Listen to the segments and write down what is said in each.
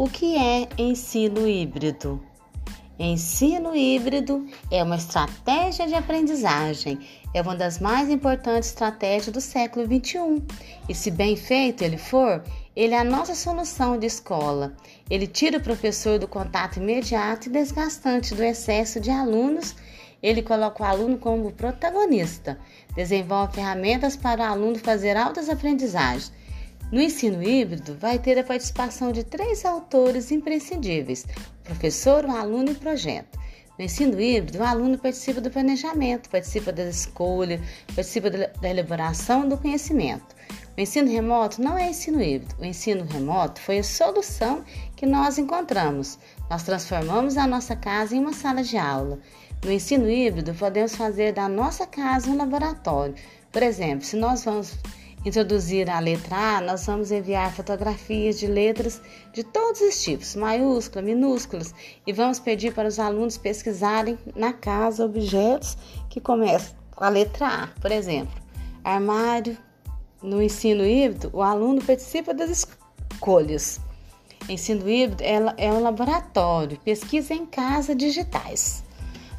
O que é ensino híbrido? Ensino híbrido é uma estratégia de aprendizagem, é uma das mais importantes estratégias do século XXI. E se bem feito ele for, ele é a nossa solução de escola. Ele tira o professor do contato imediato e desgastante do excesso de alunos. Ele coloca o aluno como protagonista, desenvolve ferramentas para o aluno fazer altas aprendizagens no ensino híbrido, vai ter a participação de três autores imprescindíveis: professor, o aluno e projeto. No ensino híbrido, o aluno participa do planejamento, participa da escolha, participa da elaboração do conhecimento. O ensino remoto não é ensino híbrido. O ensino remoto foi a solução que nós encontramos. Nós transformamos a nossa casa em uma sala de aula. No ensino híbrido, podemos fazer da nossa casa um laboratório. Por exemplo, se nós vamos introduzir a letra A, nós vamos enviar fotografias de letras de todos os tipos, maiúsculas, minúsculas, e vamos pedir para os alunos pesquisarem na casa objetos que começam com a letra A, por exemplo, armário. No ensino híbrido, o aluno participa das escolhas. Ensino híbrido é um laboratório, pesquisa em casa digitais.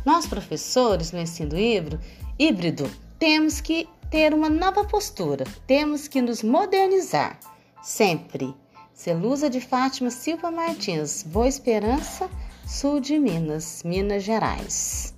Nós, professores, no ensino híbrido, híbrido temos que ter uma nova postura, temos que nos modernizar sempre. Celusa de Fátima Silva Martins, Boa Esperança, sul de Minas, Minas Gerais.